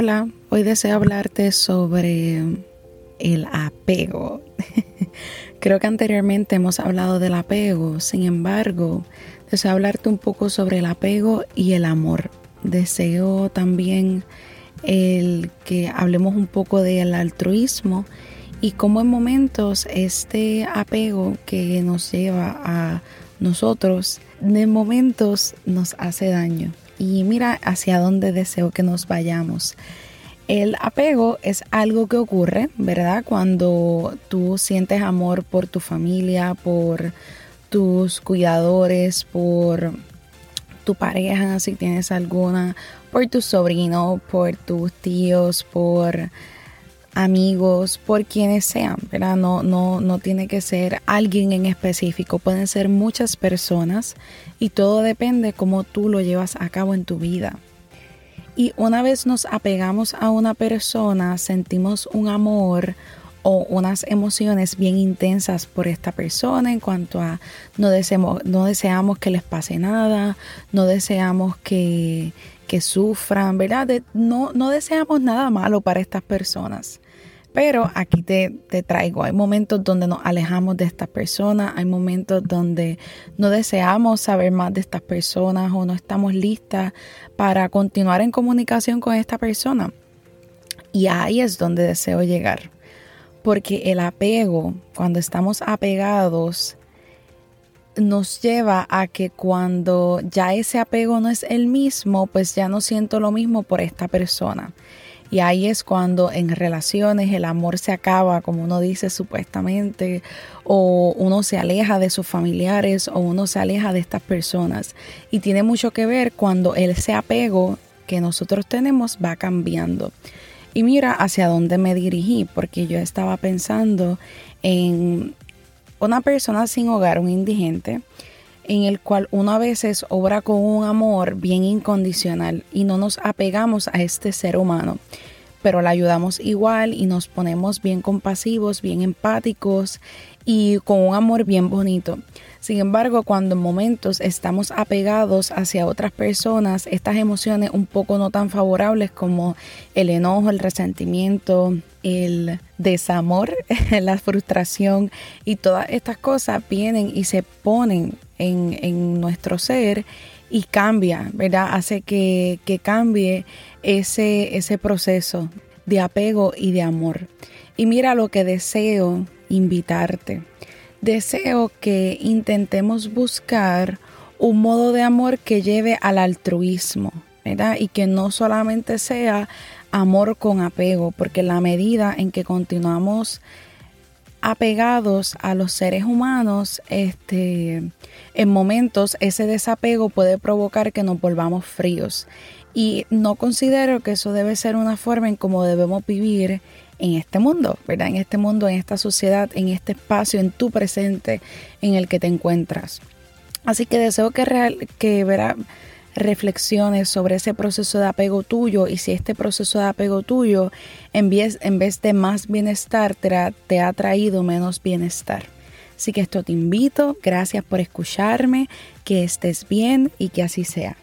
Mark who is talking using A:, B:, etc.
A: Hola, hoy deseo hablarte sobre el apego. Creo que anteriormente hemos hablado del apego, sin embargo, deseo hablarte un poco sobre el apego y el amor. Deseo también el que hablemos un poco del altruismo y cómo en momentos este apego que nos lleva a nosotros, de momentos nos hace daño y mira hacia dónde deseo que nos vayamos. El apego es algo que ocurre, ¿verdad? Cuando tú sientes amor por tu familia, por tus cuidadores, por tu pareja, si tienes alguna, por tu sobrino, por tus tíos, por amigos, por quienes sean, ¿verdad? No, no, no tiene que ser alguien en específico, pueden ser muchas personas y todo depende cómo tú lo llevas a cabo en tu vida. Y una vez nos apegamos a una persona, sentimos un amor o unas emociones bien intensas por esta persona en cuanto a no deseamos, no deseamos que les pase nada, no deseamos que, que sufran, ¿verdad? no, no deseamos nada malo para estas personas. Pero aquí te, traigo, hay momentos donde nos alejamos de estas personas, hay momentos donde no deseamos saber más de estas personas o no estamos listas para continuar en comunicación con esta persona. Y ahí es donde deseo llegar. Porque el apego, cuando estamos apegados, nos lleva a que cuando ya ese apego no es el mismo, pues ya no siento lo mismo por esta persona. Y ahí es cuando en relaciones el amor se acaba, como uno dice supuestamente, o uno se aleja de sus familiares o uno se aleja de estas personas. Y tiene mucho que ver cuando ese apego que nosotros tenemos va cambiando. Y mira hacia dónde me dirigí, porque yo estaba pensando en una persona sin hogar, un indigente, en el cual uno a veces obra con un amor bien incondicional y no nos apegamos a este ser humano, pero la ayudamos igual y nos ponemos bien compasivos, bien empáticos y con un amor bien bonito. Sin embargo, cuando en momentos estamos apegados hacia otras personas, estas emociones un poco no tan favorables como el enojo, el resentimiento, el desamor, la frustración y todas estas cosas vienen y se ponen en, nuestro ser y cambia, ¿verdad? Hace que, que cambie ese, ese proceso de apego y de amor. Y mira lo que deseo invitarte. Deseo que intentemos buscar un modo de amor que lleve al altruismo, ¿verdad? Y que no solamente sea amor con apego, porque la medida en que continuamos apegados a los seres humanos, este, en momentos ese desapego puede provocar que nos volvamos fríos. Y no considero que eso debe ser una forma en cómo debemos vivir en este mundo, ¿verdad? En este mundo, en esta sociedad, en este espacio, en tu presente en el que te encuentras. Así que deseo que, real, que verá, reflexiones sobre ese proceso de apego tuyo y si este proceso de apego tuyo en vez, en vez de más bienestar te te ha traído menos bienestar. Así que esto te invito, gracias por escucharme, que estés bien y que así sea.